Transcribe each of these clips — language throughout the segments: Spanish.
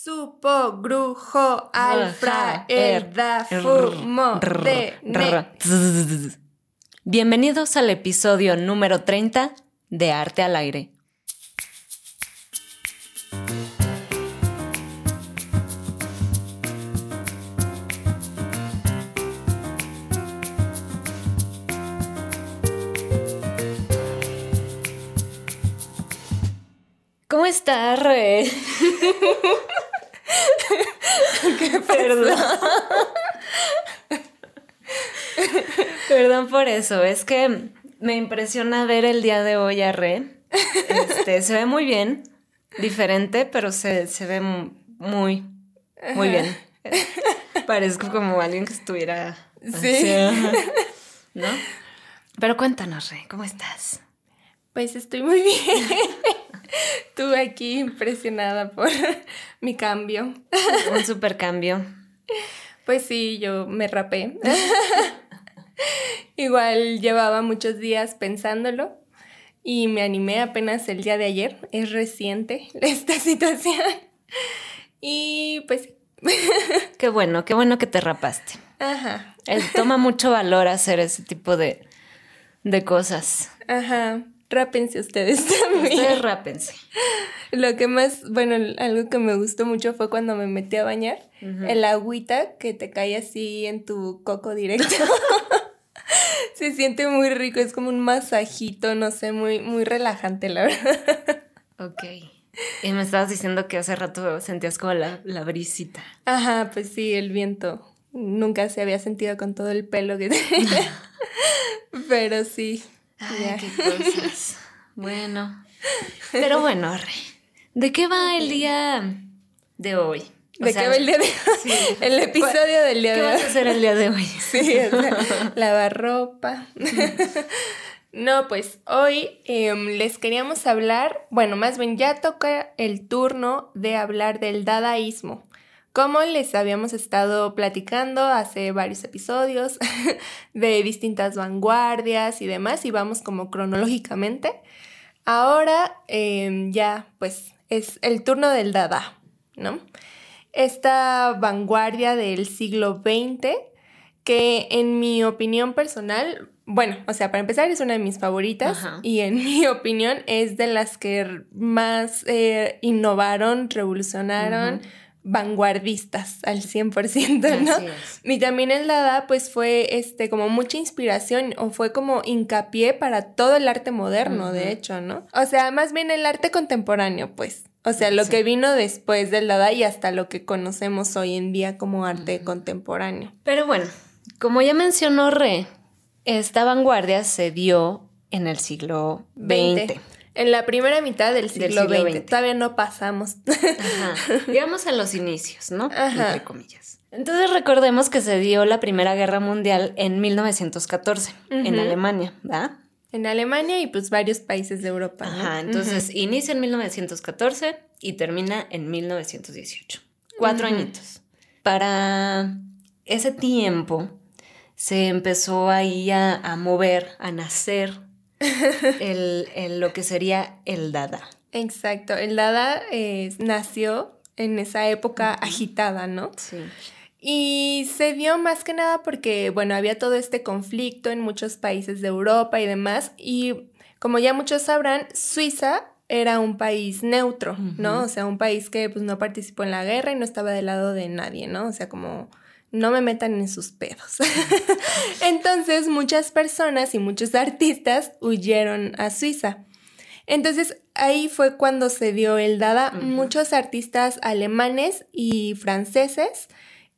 Supo, grujo, alfra, erda, fumo, de. Bienvenidos al episodio número 30 de Arte al Aire. ¿Cómo estás, Re? ¿Qué perdón? Perdón por eso, es que me impresiona ver el día de hoy a Re. Este, se ve muy bien, diferente, pero se, se ve muy, muy bien. Parezco como alguien que estuviera... Sí. ¿No? Pero cuéntanos, Re, ¿cómo estás? Pues estoy muy bien. Tú aquí impresionada por mi cambio. Un super cambio. Pues sí, yo me rapé. Igual llevaba muchos días pensándolo y me animé apenas el día de ayer. Es reciente esta situación. Y pues sí. Qué bueno, qué bueno que te rapaste. Ajá. Eh, Toma mucho valor hacer ese tipo de, de cosas. Ajá. Rápense ustedes también. Ustedes rápense. Lo que más, bueno, algo que me gustó mucho fue cuando me metí a bañar. El agüita que te cae así en tu coco directo. Se siente muy rico, es como un masajito, no sé, muy, muy relajante, la verdad. Ok. Y me estabas diciendo que hace rato sentías como la, la brisita. Ajá, pues sí, el viento. Nunca se había sentido con todo el pelo que tenía. Pero sí. Ay, qué cosas. Bueno. Pero bueno, Re, ¿de qué va el día de hoy? O ¿De sea, qué va el día de hoy? sí. El episodio del día ¿Qué de vas hoy. a hacer el día de hoy? Sí, sea, lavar ropa. No, pues hoy em, les queríamos hablar, bueno, más bien ya toca el turno de hablar del dadaísmo. Como les habíamos estado platicando hace varios episodios de distintas vanguardias y demás, y vamos como cronológicamente. Ahora em, ya, pues, es el turno del dada, ¿no? Esta vanguardia del siglo XX que en mi opinión personal, bueno, o sea, para empezar es una de mis favoritas Ajá. y en mi opinión es de las que más eh, innovaron, revolucionaron. Vanguardistas al 100%, ¿no? Así es. Y también el Dada pues fue este como mucha inspiración o fue como hincapié para todo el arte moderno, de hecho, ¿no? O sea, más bien el arte contemporáneo, pues. O sea, lo Sí. que vino después del Dada y hasta lo que conocemos hoy en día como arte contemporáneo. Pero bueno, como ya mencionó Re, esta vanguardia se dio en el siglo XX. 20. En la primera mitad del siglo, siglo XX. XX. Todavía no pasamos. Ajá. Digamos en los inicios, ¿no? Ajá. Entre comillas. Entonces recordemos que se dio la Primera Guerra Mundial en 1914 en. Alemania, ¿verdad? en Alemania y pues varios países de Europa. ¿no? Ajá, entonces inicia en 1914 y termina en 1918. Cuatro añitos. Para ese tiempo se empezó ahí a, a mover, a nacer el, el- lo que sería el Dada. Exacto. El Dada eh, nació en esa época agitada, ¿no? Sí. Y se dio más que nada porque, bueno, había todo este conflicto en muchos países de Europa y demás. Y como ya muchos sabrán, Suiza era un país neutro, ¿no? O sea, un país que pues no participó en la guerra y no estaba del lado de nadie, ¿no? O sea, como no me metan en sus pedos. Entonces, muchas personas y muchos artistas huyeron a Suiza. Entonces ahí fue cuando se dio el Dada. Muchos artistas alemanes y franceses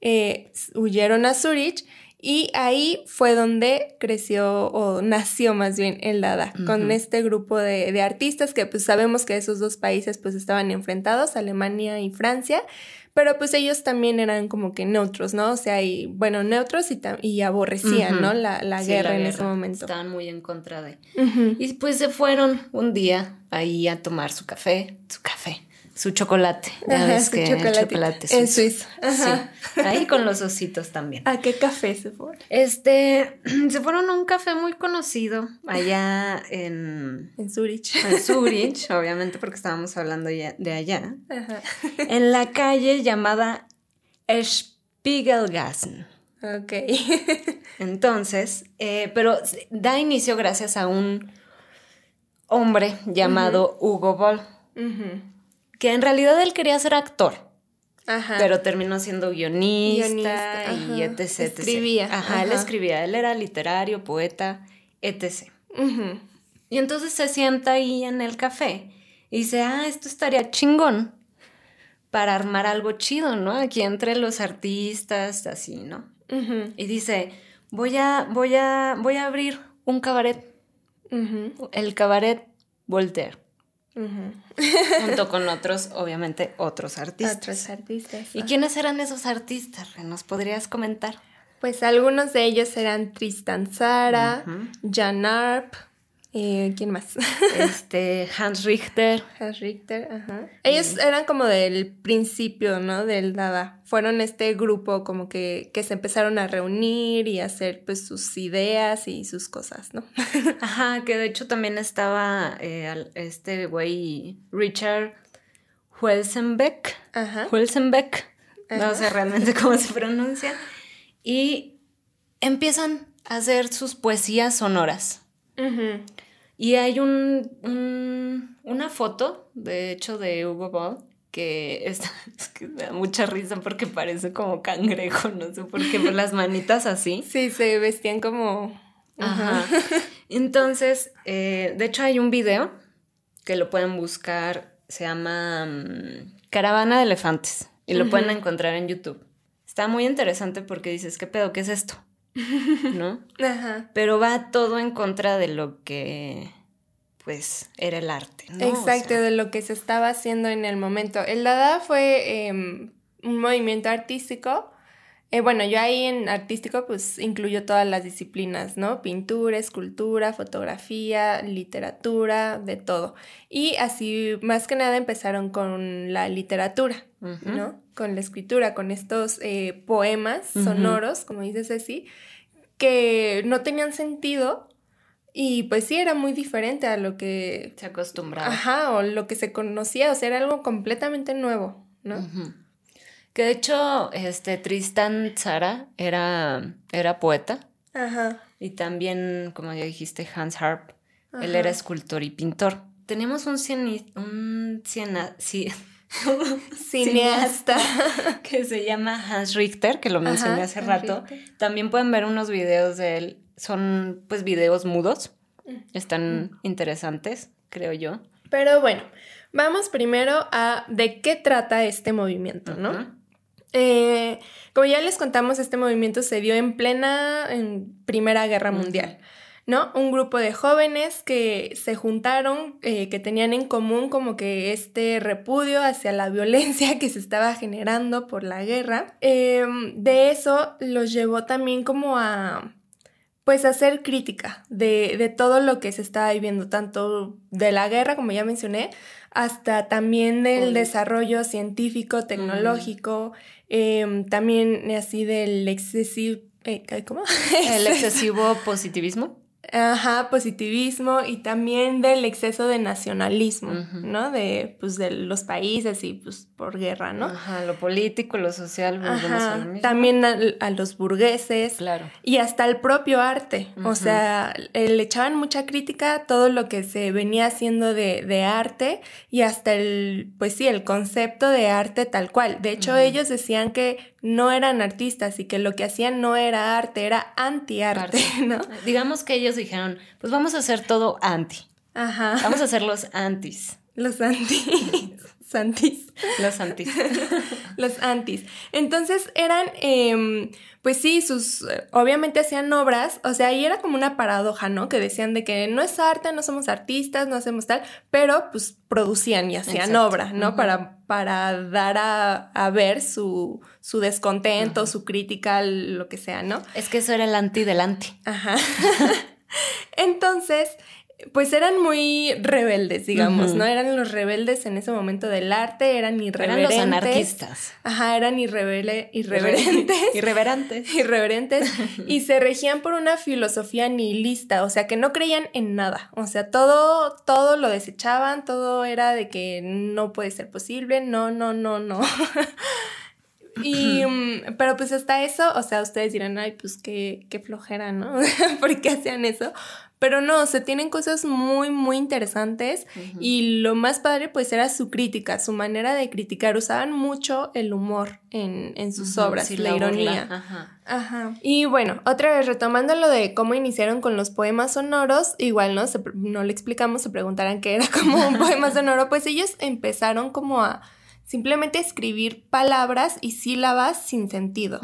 eh, huyeron a Zurich y ahí fue donde creció o nació más bien el Dada, con este grupo de, de artistas que pues sabemos que esos dos países pues estaban enfrentados, Alemania y Francia, pero pues ellos también eran como que neutros, ¿no? O sea, y bueno, neutros y, y aborrecían. ¿no? La, la Sí, guerra la en ese momento. Estaban muy en contra de. Y pues se fueron un día ahí a tomar su café, su café, su chocolate. Ya ves que chocolate, en Suiza. Sí. Ahí con los ositos también. ¿A qué café se fueron? Este, se fueron a un café muy conocido allá en... En Zurich. En Zurich, obviamente porque estábamos hablando ya de allá. En la calle llamada Spiegelgassen. Ok. Entonces, eh, pero da inicio gracias a un hombre llamado Hugo Boll que en realidad él quería ser actor. Ajá. Pero terminó siendo guionista, y etc, Escribía. Ajá, él escribía. Él era literario, poeta, etc. Y entonces se sienta ahí en el café y dice, ah, esto estaría chingón para armar algo chido, ¿no? Aquí entre los artistas, así, ¿no? Y dice, voy a, voy a, voy a abrir un cabaret. El cabaret Voltaire. Junto con otros, obviamente, otros artistas. Otros artistas. ¿Y quiénes eran esos artistas? ¿Nos podrías comentar? Pues algunos de ellos eran Tristan Zara, Jan Arp, eh, ¿Quién más? Este, Hans Richter. Hans Richter, ajá. Ellos eran como del principio, ¿no? Del Dada. Fueron este grupo como que, que se empezaron a reunir y a hacer pues sus ideas y sus cosas, ¿no? Ajá, que de hecho también estaba eh, este güey Richard Huelsenbeck. Ajá. Huelsenbeck. No sé realmente cómo se pronuncia. Y empiezan a hacer sus poesías sonoras. Y hay un, una foto, de hecho, de Hugo Ball, que, está, es que me da mucha risa porque parece como cangrejo, no sé por qué, las manitas así. Sí, se vestían como... Ajá. Entonces, eh, de hecho hay un video que lo pueden buscar, se llama mm, Caravana de Elefantes, y lo pueden encontrar en YouTube. Está muy interesante porque dices, ¿qué pedo? ¿Qué es esto? ¿No? Ajá. Pero va todo en contra de lo que pues era el arte, ¿no? Exacto, de lo que se estaba haciendo en el momento. El Dada fue em, un movimiento artístico. Eh, bueno, yo ahí en artístico pues incluyo todas las disciplinas, ¿no? Pintura, escultura, fotografía, literatura, de todo. Y así, más que nada, empezaron con la literatura, ¿no? Con la escritura, con estos eh, poemas sonoros, como dice Ceci, que no tenían sentido y pues sí, era muy diferente a lo que... Se acostumbraba. Ajá, o lo que se conocía, o sea, era algo completamente nuevo, ¿no? Que de hecho, este, Tristan Zara era, era poeta. Ajá. Y también, como ya dijiste, Hans Harp, él era escultor y pintor. Tenemos un, un sí, cineasta que se llama Hans Richter, que lo mencioné hace rato. También pueden ver unos videos de él. Son pues videos mudos. Mm. Están mm. interesantes, creo yo. Pero bueno, vamos primero a de qué trata este movimiento, ¿no? Eh, como ya les contamos, este movimiento se dio en plena en Primera Guerra Mundial. ¿no? Un grupo de jóvenes que se juntaron, eh, que tenían en común como que este repudio hacia la violencia que se estaba generando por la guerra. Em, de eso los llevó también como a pues hacer crítica de, todo lo que se estaba viviendo, tanto de la guerra, como ya mencioné, hasta también del desarrollo científico, tecnológico, em, también así del excesivo... Eh, ¿Cómo? El excesivo positivismo. Ajá, positivismo y también del exceso de nacionalismo, ¿no? De, pues, de los países y, pues, por guerra, ¿no? Ajá, lo político, lo social, Ajá, también a, los burgueses. Claro. Y hasta el propio arte. O sea, le echaban mucha crítica a todo lo que se venía haciendo de, de, arte y hasta el, pues sí, el concepto de arte tal cual. De hecho, ellos decían que no eran artistas y que lo que hacían no era arte, era anti-arte, ¿no? Digamos que ellos dijeron, pues vamos a hacer todo anti. Ajá. Vamos a hacer los antis. Los antis. Santis. Los antis. los antis. Entonces eran, em, pues sí, sus, obviamente hacían obras, o sea, ahí era como una paradoja, ¿no? Que decían de que no es arte, no somos artistas, no hacemos tal, pero pues producían y hacían obra, ¿no? para, para dar a, ver su, su descontento, su crítica, lo que sea, ¿no? Es que eso era el anti del anti. Ajá. Entonces, pues eran muy rebeldes, digamos, ¿no? Eran los rebeldes en ese momento del arte, eran irreverentes. Eran los anarquistas. Ajá, eran irreverentes. irreverentes. irreverentes. y se regían por una filosofía nihilista, o sea, que no creían en nada. O sea, todo, todo lo desechaban, todo era de que no puede ser posible, no, no, no, no. Y, mm, pero pues hasta eso, o sea, ustedes dirán, ay, pues qué, qué flojera, ¿no? ¿Por qué hacían eso? Pero no, se tienen cosas muy, muy interesantes y lo más padre pues era su crítica, su manera de criticar. Usaban mucho el humor en, en sus obras, la, ironía. Ajá. Ajá. Y bueno, otra vez retomando lo de cómo iniciaron con los poemas sonoros, igual no, no le explicamos, se preguntarán qué era como un poema sonoro, pues ellos empezaron como a simplemente escribir palabras y sílabas sin sentido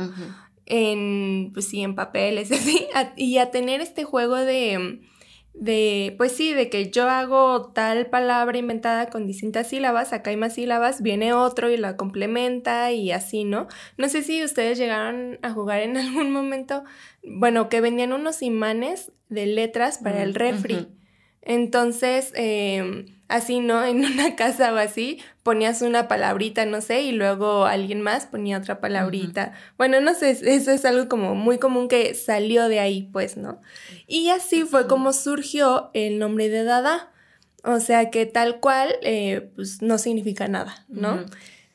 en, pues sí, en papeles, así, y a tener este juego de, de, pues sí, de que yo hago tal palabra inventada con distintas sílabas, acá hay más sílabas, viene otro y la complementa y así, ¿no? No sé si ustedes llegaron a jugar en algún momento, bueno, que vendían unos imanes de letras para el refri. Entonces, eh, así, ¿no? En una casa o así, ponías una palabrita, no sé, y luego alguien más ponía otra palabrita. Bueno, no sé, eso es algo como muy común que salió de ahí, pues, ¿no? Y así fue como surgió el nombre de Dada. O sea que tal cual, eh, pues no significa nada, ¿no?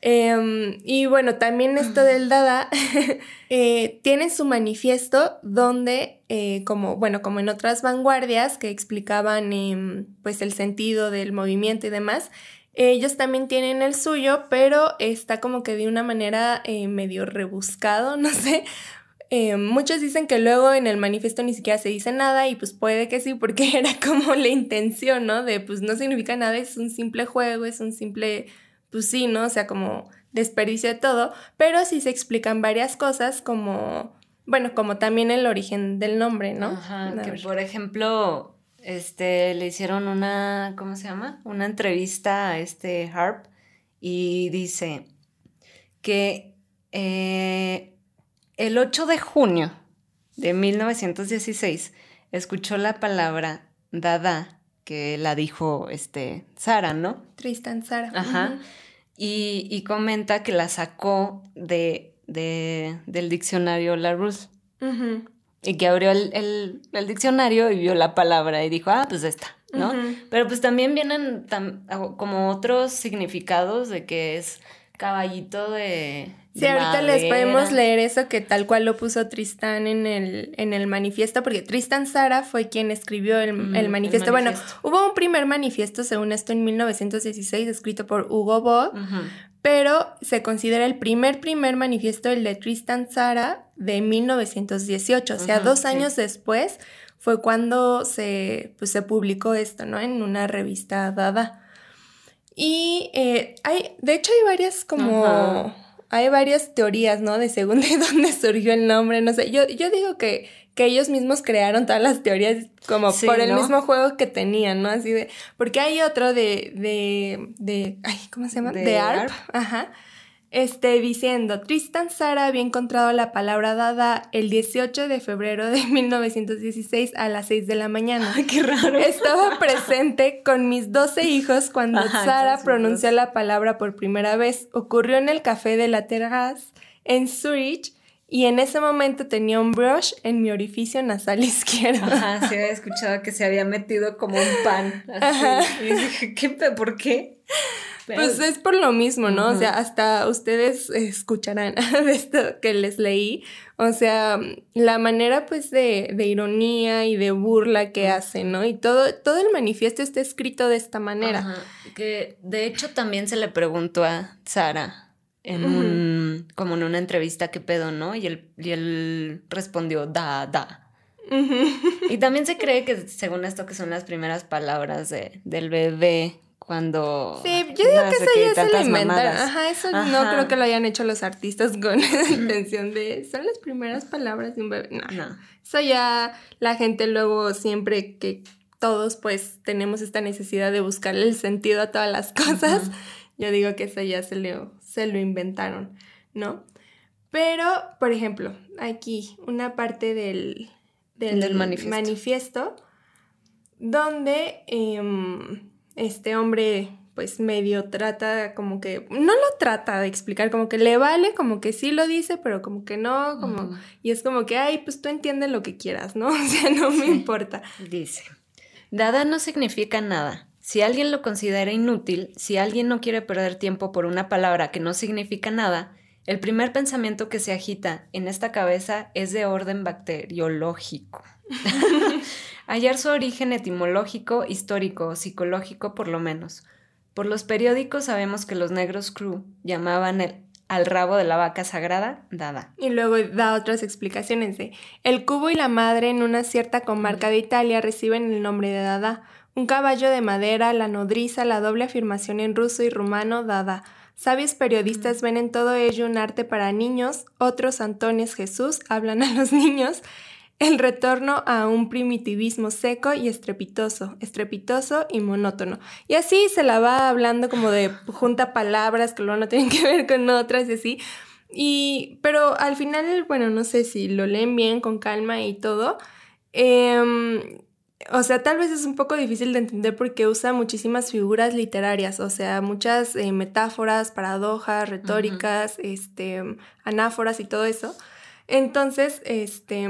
Em, y bueno, también esto del Dada eh, tiene su manifiesto donde, eh, como, bueno, como en otras vanguardias que explicaban em, pues el sentido del movimiento y demás, ellos también tienen el suyo, pero está como que de una manera eh, medio rebuscado, no sé. Em, muchos dicen que luego en el manifiesto ni siquiera se dice nada y pues puede que sí, porque era como la intención, ¿no? De pues no significa nada, es un simple juego, es un simple pues sí, ¿no? O sea, como desperdicio de todo, pero sí se explican varias cosas como, bueno, como también el origen del nombre, ¿no? Ajá, que por ejemplo, este, le hicieron una, ¿cómo se llama? Una entrevista a este Harp y dice que eh, el 8 de junio de 1916 escuchó la palabra dada que la dijo este Sara, ¿no? Tristan Sara. Ajá. Y, comenta que la sacó de, del diccionario Larousse. Y que abrió el, diccionario y vio la palabra y dijo, ah, pues esta, ¿no? Pero pues también vienen como otros significados de que es caballito de Sí, ahorita les podemos leer eso que tal cual lo puso Tristán en el, en el manifiesto, porque Tristán Sara fue quien escribió el, manifiesto. Bueno, hubo un primer manifiesto, según esto, en 1916, escrito por Hugo Bo, pero se considera el primer, primer manifiesto, el de Tristan Sara, de 1918. O sea, dos años después fue cuando se, pues, se publicó esto, ¿no? En una revista dada. Y eh, hay, de hecho hay varias como hay varias teorías, ¿no? De según de dónde surgió el nombre, no sé. Yo, yo digo que, que ellos mismos crearon todas las teorías como por el mismo juego que tenían, ¿no? Así de. Porque hay otro de. de. de. Ay, ¿cómo se llama? De, ARP. Ajá este, diciendo, Tristan Sara había encontrado la palabra dada el 18 de febrero de 1916 a las 6 de la mañana. ¡Qué raro! Estaba presente con mis 12 hijos cuando Sara pronunció la palabra por primera vez. Ocurrió en el café de la Terrasse en Zurich y en ese momento tenía un brush en mi orificio nasal izquierdo. Ajá, se había escuchado que se había metido como un pan. Así. Y dije, ¿qué? ¿Por qué? Pues es por lo mismo, ¿no? O sea, hasta ustedes escucharán de esto que les leí. O sea, la manera pues de, de ironía y de burla que hacen, ¿no? Y todo, todo el manifiesto está escrito de esta manera. Que de hecho también se le preguntó a Sara en un, como en una entrevista, ¿qué pedo, no? Y él, y él respondió, da, da. Y también se cree que según esto que son las primeras palabras de, del bebé cuando... Sí, yo digo que eso ya se lo inventaron. Ajá, eso no creo que lo hayan hecho los artistas con la intención de... Son las primeras palabras de un bebé. No, no. Eso ya la gente luego siempre que todos pues tenemos esta necesidad de buscarle el sentido a todas las cosas, yo digo que eso ya se lo, se lo inventaron, ¿no? Pero, por ejemplo, aquí una parte del, del, manifiesto donde em, este hombre pues medio trata como que, no lo trata de explicar, como que le vale, como que sí lo dice, pero como que no, como, y es como que, ay, pues tú entiendes lo que quieras, ¿no? O sea, no me importa. Dice, dada no significa nada. Si alguien lo considera inútil, si alguien no quiere perder tiempo por una palabra que no significa nada, el primer pensamiento que se agita en esta cabeza es de orden bacteriológico. Hallar su origen etimológico, histórico o psicológico por lo menos. Por los periódicos sabemos que los negros crew llamaban el, al rabo de la vaca sagrada Dada. Y luego da otras explicaciones de el cubo y la madre en una cierta comarca de Italia reciben el nombre de Dada. Un caballo de madera, la nodriza, la doble afirmación en ruso y rumano Dada. Sabios periodistas ven en todo ello un arte para niños, otros Antones Jesús hablan a los niños el retorno a un primitivismo seco y estrepitoso, estrepitoso y monótono. Y así se la va hablando como de junta palabras que luego no tienen que ver con otras y así. Y, pero al final, bueno, no sé si lo leen bien, con calma y todo. Em, o sea, tal vez es un poco difícil de entender porque usa muchísimas figuras literarias, o sea, muchas eh, metáforas, paradojas, retóricas, este, anáforas y todo eso. Entonces, este,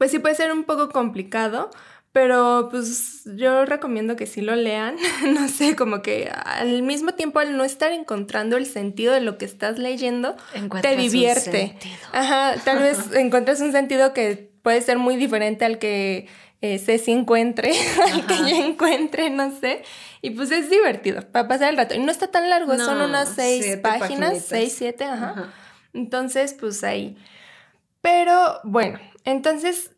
pues sí puede ser un poco complicado, pero pues yo recomiendo que sí lo lean, no sé, como que al mismo tiempo al no estar encontrando el sentido de lo que estás leyendo, te divierte. Ajá, tal vez encuentres un sentido que puede ser muy diferente al que eh, Ceci encuentre, al que yo encuentre, no sé. Y pues es divertido para pasar el rato. Y no está tan largo, son unas seis páginas, seis, siete, ajá. Entonces, pues ahí. Pero bueno, entonces,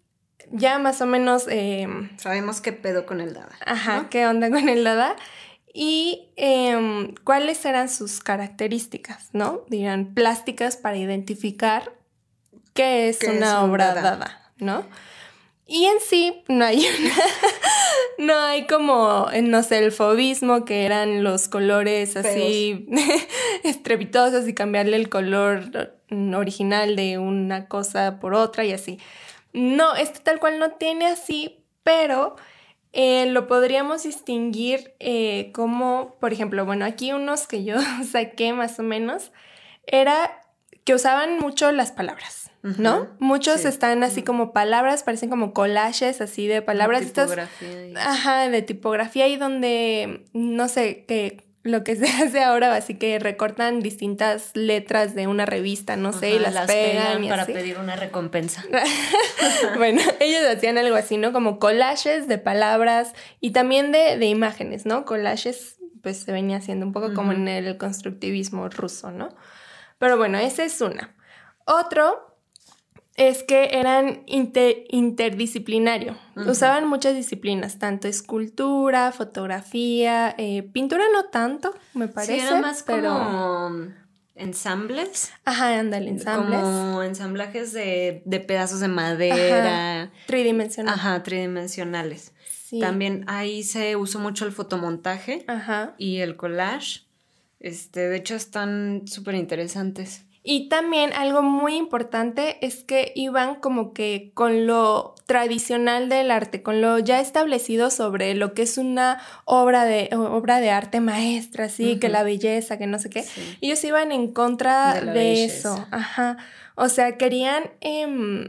ya más o menos... Em, Sabemos qué pedo con el Dada. Ajá, qué onda con el Dada. Y em, cuáles eran sus características, ¿no? Dirán, plásticas para identificar qué es una obra dada? ¿no? Y en sí no hay una, no hay como, no sé, el fobismo, que eran los colores así estrepitosos y cambiarle el color original de una cosa por otra y así. No, este tal cual no tiene así, pero eh, lo podríamos distinguir eh, como, por ejemplo, bueno, aquí unos que yo saqué más o menos, era que usaban mucho las palabras, ¿no? Muchos están así como palabras, parecen como collages así de palabras. De tipografía. ajá, de tipografía y donde, no sé, que lo que se hace ahora, así que recortan distintas letras de una revista, no sé, y las, pegan, para pedir una recompensa. bueno, ellos hacían algo así, ¿no? Como collages de palabras y también de, de imágenes, ¿no? Collages, pues se venía haciendo un poco como en el constructivismo ruso, ¿no? Pero bueno, esa es una. Otro es que eran interdisciplinario. Usaban muchas disciplinas, tanto escultura, fotografía, eh, pintura no tanto, me parece. Sí, era más pero... como ensambles. Ajá, ándale, ensambles. Como ensamblajes de, pedazos de madera. Tridimensionales. Ajá, tridimensionales. Sí. También ahí se usó mucho el fotomontaje Ajá. y el collage. Este, de hecho, están súper interesantes. Y también algo muy importante es que iban como que con lo tradicional del arte, con lo ya establecido sobre lo que es una obra de, obra de arte maestra, así, que la belleza, que no sé qué. Ellos iban en contra de, eso. Ajá. O sea, querían... Em,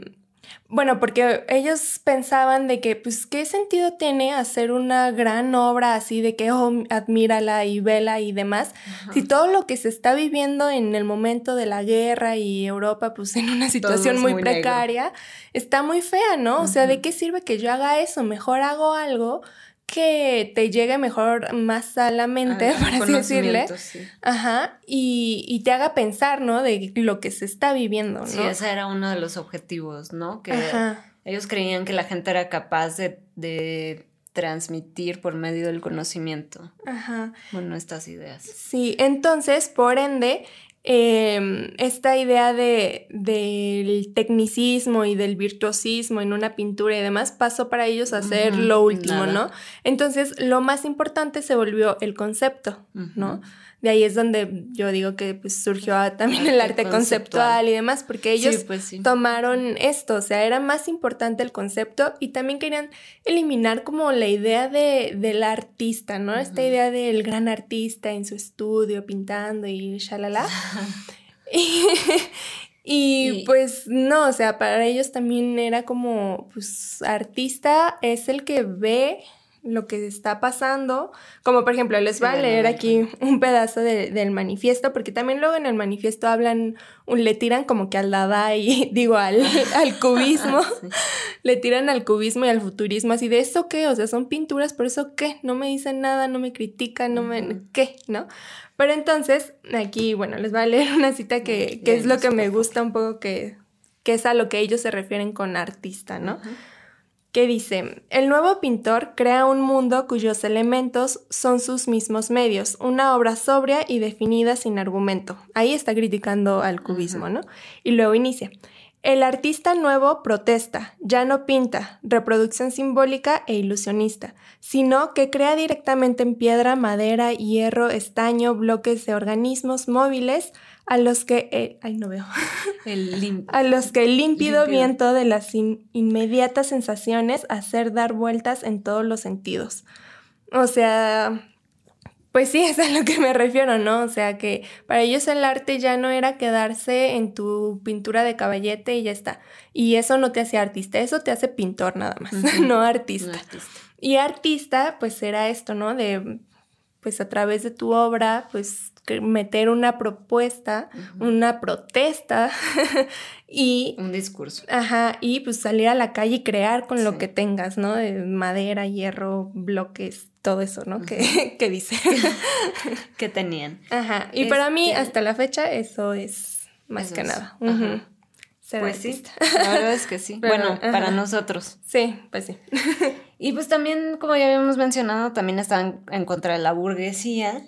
bueno, porque ellos pensaban de que, pues, ¿qué sentido tiene hacer una gran obra así de que, oh, admírala y vela y demás? Si todo lo que se está viviendo en el momento de la guerra y Europa, pues, en una situación muy, precaria, está muy fea, ¿no? O sea, ¿de qué sirve que yo haga eso? Mejor hago algo que te llegue mejor más a la mente, por así decirle. Ajá, y, te haga pensar, ¿no? De lo que se está viviendo, ¿no? Sí, ese era uno de los objetivos, ¿no? Que ellos creían que la gente era capaz de, de transmitir por medio del conocimiento. Ajá. Bueno, estas ideas. Sí, entonces, por ende, Em, esta idea de, del tecnicismo y del virtuosismo en una pintura y demás pasó para ellos a ser lo último, ¿no? Entonces, lo más importante se volvió el concepto, ¿no? De ahí es donde yo digo que pues, surgió también el arte conceptual. y demás, porque ellos pues tomaron esto, o sea, era más importante el concepto y también querían eliminar como la idea de, del artista, ¿no? Esta idea del gran artista en su estudio pintando y shalala. y, y, pues no, o sea, para ellos también era como, pues artista es el que ve lo que está pasando, como por ejemplo, les voy a leer aquí un pedazo del manifiesto, porque también luego en el manifiesto hablan, le tiran como que al Dada y digo al, al cubismo, le tiran al cubismo y al futurismo, así de eso qué, o sea, son pinturas, por eso qué, no me dicen nada, no me critican, no me, qué, ¿no? Pero entonces, aquí, bueno, les voy a leer una cita que, que es lo que me gusta un poco, que, que es a lo que ellos se refieren con artista, ¿no? Que dice, el nuevo pintor crea un mundo cuyos elementos son sus mismos medios, una obra sobria y definida sin argumento. Ahí está criticando al cubismo, ¿no? Y luego inicia, el artista nuevo protesta, ya no pinta, reproducción simbólica e ilusionista, sino que crea directamente en piedra, madera, hierro, estaño, bloques de organismos móviles, a los que, eh, ay no veo, a los que el límpido, viento de las inmediatas sensaciones hacer dar vueltas en todos los sentidos. O sea, pues sí, es a lo que me refiero, ¿no? O sea, que para ellos el arte ya no era quedarse en tu pintura de caballete y ya está. Y eso no te hace artista, eso te hace pintor nada más, no artista. Y artista, pues era esto, ¿no? De, pues a través de tu obra, pues meter una propuesta, una protesta y... Un discurso. Ajá, y pues salir a la calle y crear con lo que tengas, ¿no? De madera, hierro, bloques, todo eso, ¿no? que, dice. que tenían. Ajá, y para mí este hasta la fecha eso es más que nada. Pues sí, la verdad es que sí. bueno, para nosotros. Sí, pues sí. y pues también, como ya habíamos mencionado, también estaban en contra de la burguesía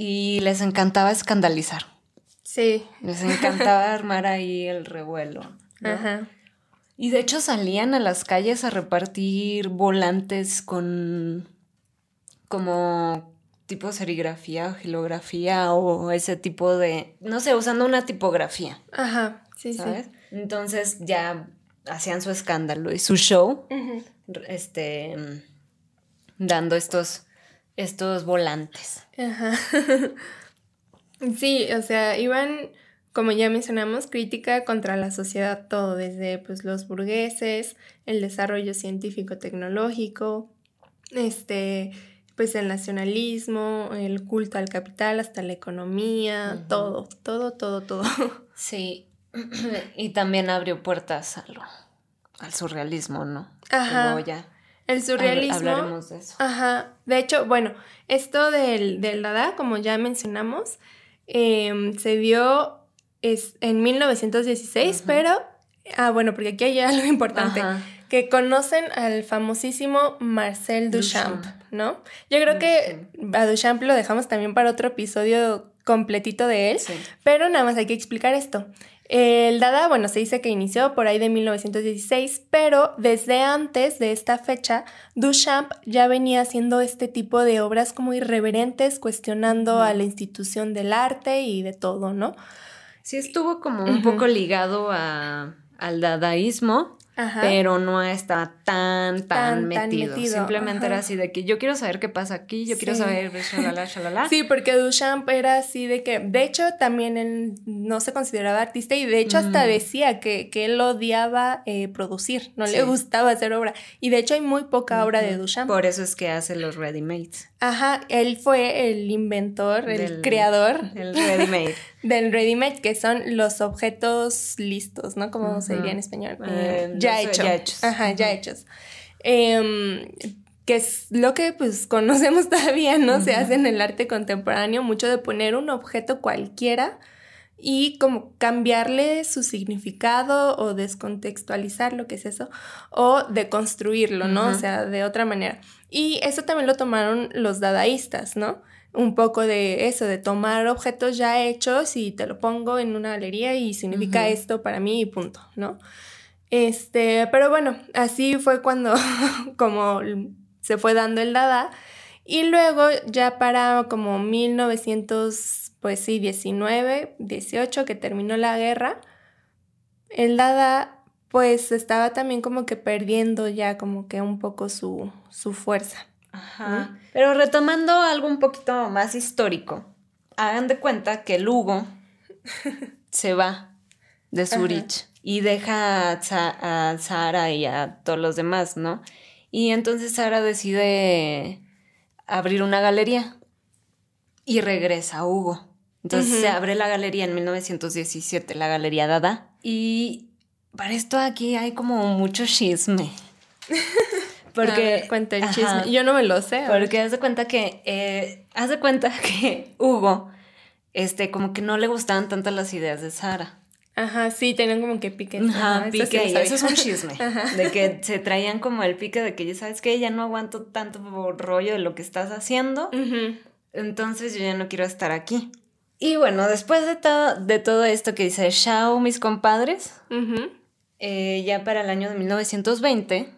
y les encantaba escandalizar. Sí. Les encantaba armar ahí el revuelo. Ajá. Y de hecho salían a las calles a repartir volantes con como tipo serigrafía o gilografía o ese tipo de, no sé, usando una tipografía. Ajá, sí, ¿sabes? sí. Entonces ya hacían su escándalo y su show, este, dando estos estos volantes. Ajá. sí, o sea, iban, como ya mencionamos, crítica contra la sociedad todo, desde pues los burgueses, el desarrollo científico-tecnológico, este, pues el nacionalismo, el culto al capital, hasta la economía, todo, todo, todo, todo. Sí, y también abrió puertas al surrealismo, ¿no? Ajá. ya el surrealismo. Hablaremos de eso. Ajá. De hecho, bueno, esto del, del Dada, como ya mencionamos, em, se dio es, en 1916, pero. Ah, bueno, porque aquí hay algo importante. Que conocen al famosísimo Marcel Duchamp, ¿no? Yo creo que a Duchamp lo dejamos también para otro episodio completito de él, pero nada más hay que explicar esto. El Dada, bueno, se dice que inició por ahí de 1916, pero desde antes de esta fecha, Duchamp ya venía haciendo este tipo de obras como irreverentes, cuestionando a la institución del arte y de todo, ¿no? Sí, estuvo como un poco ligado a, al dadaísmo, pero no está tan, tan, metido. Simplemente era así de que yo quiero saber qué pasa aquí, yo quiero saber, shalala, shalala. Sí, porque Duchamp era así de que, de hecho, también él no se consideraba artista y de hecho hasta mm. decía que, que, él odiaba eh, producir, no le gustaba hacer obra. Y de hecho hay muy poca obra de Duchamp. Por eso es que hace los ready-mades. Ajá, él fue el inventor, el creador. El ready-made. del ready-made, que son los objetos listos, ¿no? Como se diría en español. Eh, ya, hechos. ya, hechos. Ajá, ya hechos. Em, que es lo que pues conocemos todavía, ¿no? Se hace en el arte contemporáneo, mucho de poner un objeto cualquiera y como cambiarle su significado o descontextualizar lo que es eso o deconstruirlo, ¿no? O sea, de otra manera. Y eso también lo tomaron los dadaístas, ¿no? un poco de eso, de tomar objetos ya hechos y te lo pongo en una galería y significa esto para mí y punto, ¿no? Este, pero bueno, así fue cuando como se fue dando el Dada Y luego ya para como 1900, pues sí, 19, 18, que terminó la guerra, el Dada pues estaba también como que perdiendo ya como que un poco su, su fuerza. Ajá. Pero retomando algo un poquito más histórico, hagan de cuenta que Lugo se va de Zurich y deja a, a Sara y a todos los demás, ¿no? Y entonces Sara decide abrir una galería y regresa a Hugo. Entonces se abre la galería en 1917, la Galería Dada. Y para esto aquí hay como mucho chisme. Porque. cuenta el chisme. Yo no me lo sé. Porque haz de cuenta que. Eh, haz de cuenta que Hugo, este, como que no le gustaban tanto las ideas de Sara. Ajá, sí, tenían como que pique. Ajá, pique. y eso es un chisme. De que se traían como el pique de que ya sabes que ya no aguanto tanto rollo de lo que estás haciendo. Entonces yo ya no quiero estar aquí. Y bueno, después de, todo de todo esto que dice Shao, mis compadres, eh, ya para el año de 1920,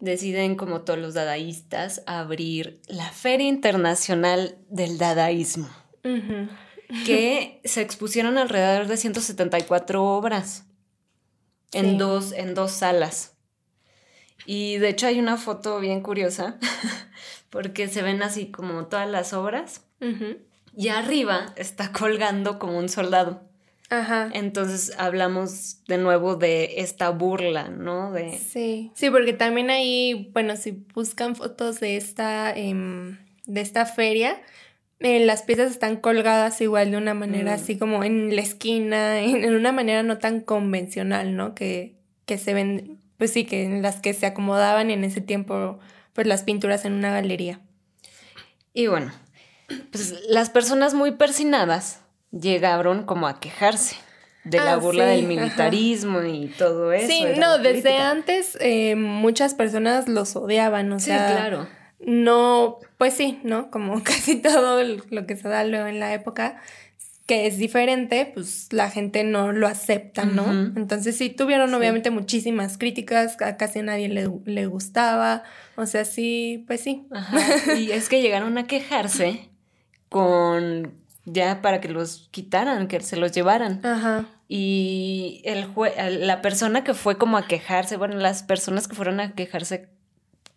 deciden, como todos los dadaístas, abrir la Feria Internacional del Dadaísmo que se expusieron alrededor de 174 obras en, dos, en dos salas. Y de hecho hay una foto bien curiosa porque se ven así como todas las obras y arriba está colgando como un soldado. Ajá. Entonces hablamos de nuevo de esta burla, ¿no? De... Sí, sí, porque también ahí, bueno, si buscan fotos de esta, em, de esta feria, eh, las piezas están colgadas igual de una manera mm. así como en la esquina, en, una manera no tan convencional, ¿no? Que, que se ven, pues sí, que en las que se acomodaban en ese tiempo, pues las pinturas en una galería. Y bueno, pues las personas muy persinadas llegaron como a quejarse de la ah, burla del militarismo y todo eso. Sí, no, desde antes eh, muchas personas los odiaban, o sí, sea, claro no, pues sí, ¿no? Como casi todo lo que se da luego en la época, que es diferente, pues la gente no lo acepta, ¿no? Entonces sí, tuvieron obviamente muchísimas críticas, a casi a nadie le, le, gustaba, o sea, sí, pues sí. Y es que llegaron a quejarse con ya para que los quitaran, que se los llevaran. Ajá. Y el la persona que fue como a quejarse, bueno, las personas que fueron a quejarse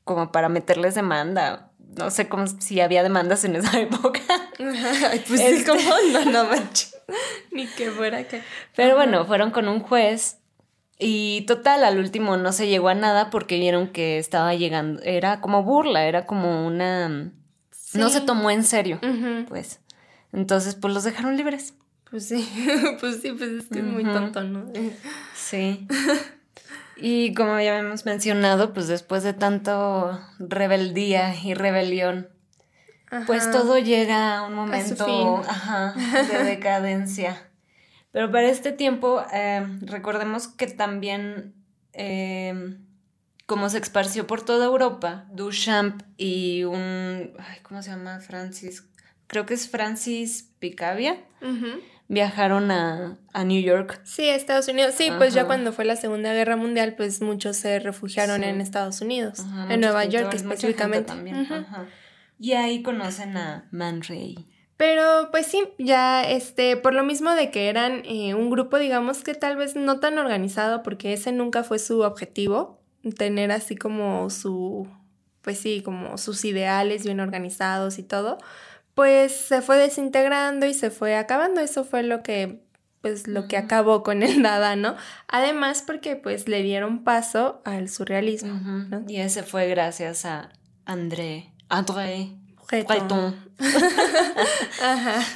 como para meterles demanda. No sé cómo si había demandas en esa época. pues es como, no, no manches. Ni que fuera que. Pero bueno, fueron con un juez. Y total, al último no se llegó a nada porque vieron que estaba llegando. Era como burla, era como una. No se tomó en serio. Pues. Entonces, pues los dejaron libres. Pues sí, pues sí, pues es que es muy tonto, ¿no? Sí. Y como ya hemos mencionado, pues después de tanto rebeldía y rebelión, pues todo llega a un momento de decadencia. Pero para este tiempo, eh, recordemos que también, eh, como se esparció por toda Europa, Duchamp y un, ¿cómo se llama? Francis, creo que es Francis Picabia viajaron a, New York. Sí, a Estados Unidos. Sí, pues ya cuando fue la Segunda Guerra Mundial, pues muchos se refugiaron en Estados Unidos, en Nueva York específicamente. También. Y ahí conocen a Man Ray. Pero pues sí, ya este, por lo mismo de que eran eh, un grupo, digamos que tal vez no tan organizado, porque ese nunca fue su objetivo, tener así como su, pues sí, como sus ideales bien organizados y todo pues se fue desintegrando y se fue acabando. Eso fue lo que, pues, lo que acabó con el Dada, ¿no? Además, porque pues le dieron paso al surrealismo. Y ese fue gracias a André. André Breton.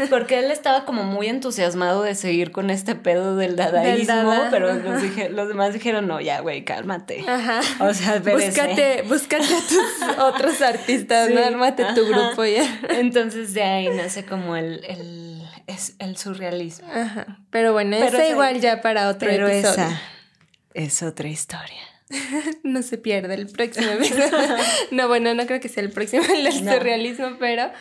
Porque él estaba como muy entusiasmado de seguir con este pedo del dadaísmo, pero los, demás dijeron, no, ya, güey, cálmate. Ajá. O sea, búscate, búscate a tus otros artistas, no ármate tu grupo ya. Entonces de ahí nace como el, el, el surrealismo. Ajá. Pero bueno, esa igual ya para otro pero Esa es otra historia. no se pierde el próximo no, bueno, no creo que sea el próximo el surrealismo, pero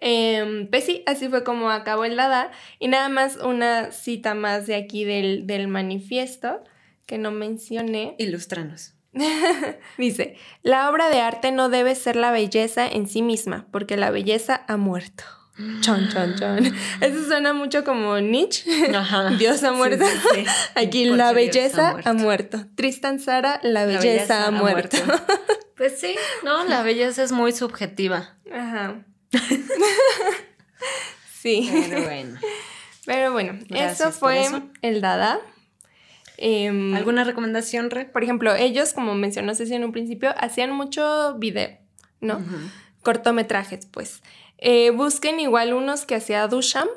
eh, pues sí, así fue como acabó el Dada. Y nada más una cita más de aquí del, del manifiesto que no mencioné. Ilustranos. Dice, la obra de arte no debe ser la belleza en sí misma, porque la belleza ha muerto. Chon, chon, chon. Eso suena mucho como Nietzsche. Ajá. Dios ha muerto. Aquí la belleza ha muerto. Tristan Sara, la belleza, ha, muerto. pues sí, no, la belleza es muy subjetiva. Ajá. sí. Pero bueno. Pero bueno, eso fue el Dada. Em, ¿Alguna recomendación, Re? Por ejemplo, ellos, como mencionó Ceci en un principio, hacían mucho video, ¿no? Cortometrajes, pues. Eh, busquen igual unos que hacía Duchamp.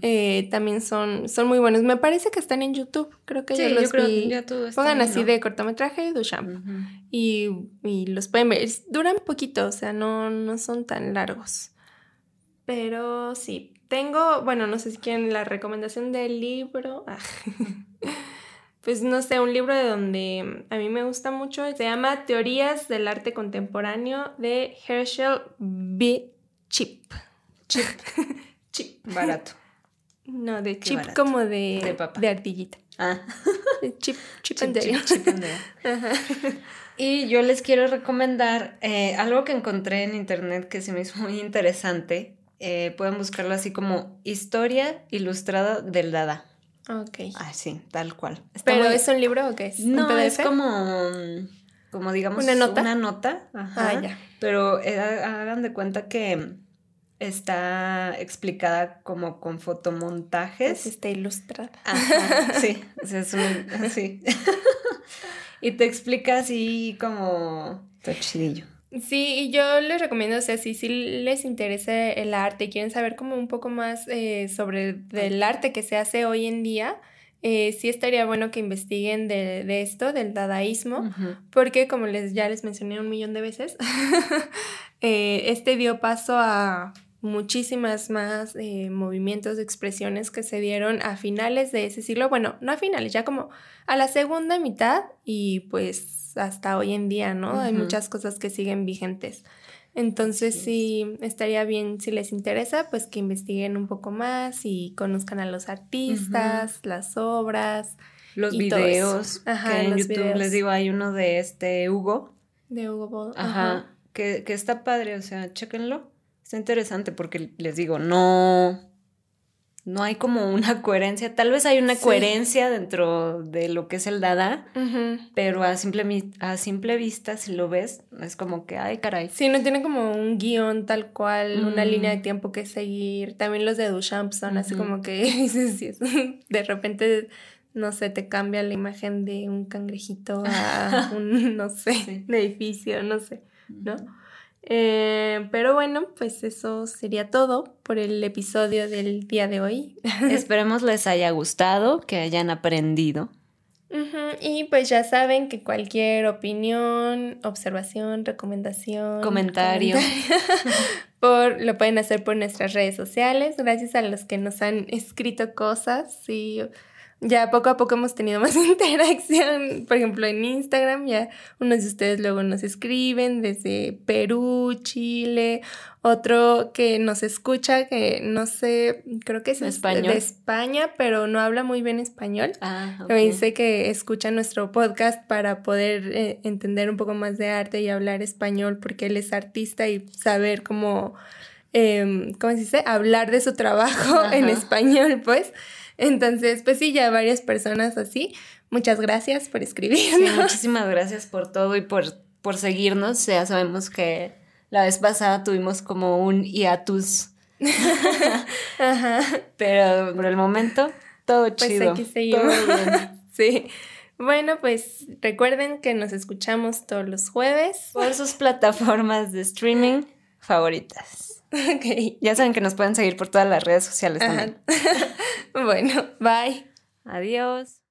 Eh, también son, son muy buenos. Me parece que están en YouTube. Creo que sí, yo los creo vi. Ya Pongan así de cortometraje Duchamp. y, y, los pueden ver. Duran poquito, o sea, no, no son tan largos. Pero sí. Tengo, bueno, no sé si quieren la recomendación del libro. Ah. pues no sé, un libro de donde a mí me gusta mucho, se llama Teorías del Arte Contemporáneo de Herschel B. Chip. Chip. chip. Barato. No, de chip como de, de, papa. de ardillita. Ah. chip, chip, chip, chip, Y yo les quiero recomendar eh, algo que encontré en internet que se me hizo muy interesante. Eh, pueden buscarlo así como Historia Ilustrada del Dada. Ok. Ah, sí, tal cual. ¿Pero es un libro o qué es? No, es como, como digamos, una nota. Una nota. Ajá. Ah, ya. Pero eh, hagan de cuenta que está explicada como con fotomontajes. Pues está ilustrada. Ajá, sí, es un, sí. y te explica así como... Está chidillo. Sí, y yo les recomiendo, o sea, si, si les interesa el arte y quieren saber como un poco más eh, sobre el arte que se hace hoy en día, eh, sí estaría bueno que investiguen de, de esto, del dadaísmo, porque como les, ya les mencioné un millón de veces, eh, este dio paso a muchísimas más eh, movimientos, expresiones que se dieron a finales de ese siglo, bueno, no a finales, ya como a la segunda mitad y pues hasta hoy en día, ¿no? Hay muchas cosas que siguen vigentes. Entonces sí, estaría bien si les interesa, pues que investiguen un poco más y conozcan a los artistas, las obras. Los videos. Ajá, que en YouTube les digo, hay uno de este Hugo. De Hugo Boll. Ajá. Que, que está padre, o sea, chéquenlo. Está interesante porque les digo, no, no hay como una coherencia. Tal vez hay una coherencia dentro de lo que es el Dada, pero a simple, a simple vista, si lo ves, es como que, ay, caray. Sí, no tiene como un guion tal cual, una línea de tiempo que seguir. También los de Duchamp son así como que de repente, no sé, te cambia la imagen de un cangrejito a un, no sé, edificio, no sé, ¿no? Eh, pero bueno, pues eso sería todo por el episodio del día de hoy. Esperemos les haya gustado, que hayan aprendido. Y pues ya saben que cualquier opinión, observación, recomendación, comentario, por, lo pueden hacer por nuestras redes sociales. Gracias a los que nos han escrito cosas y ya poco a poco hemos tenido más interacción. Por ejemplo, en Instagram ya unos de ustedes luego nos escriben desde Perú, Chile, otro que nos escucha, que no sé, creo que es ¿Español? de España, pero no habla muy bien español. Ah, Me dice que escucha nuestro podcast para poder eh, entender un poco más de arte y hablar español porque él es artista y saber cómo, eh, ¿cómo se dice? Hablar de su trabajo en español, pues. Entonces, pues sí, ya varias personas así. Muchas gracias por escribirnos. Sí, muchísimas gracias por todo y por, por seguirnos. Ya sabemos que la vez pasada tuvimos como un hiatus. Ajá. Pero por el momento, todo pues chido. Aquí seguimos. sí. Bueno, pues recuerden que nos escuchamos todos los jueves. Por sus plataformas de streaming favoritas. Ok. Ya saben que nos pueden seguir por todas las redes sociales también. bueno, bye. Adiós.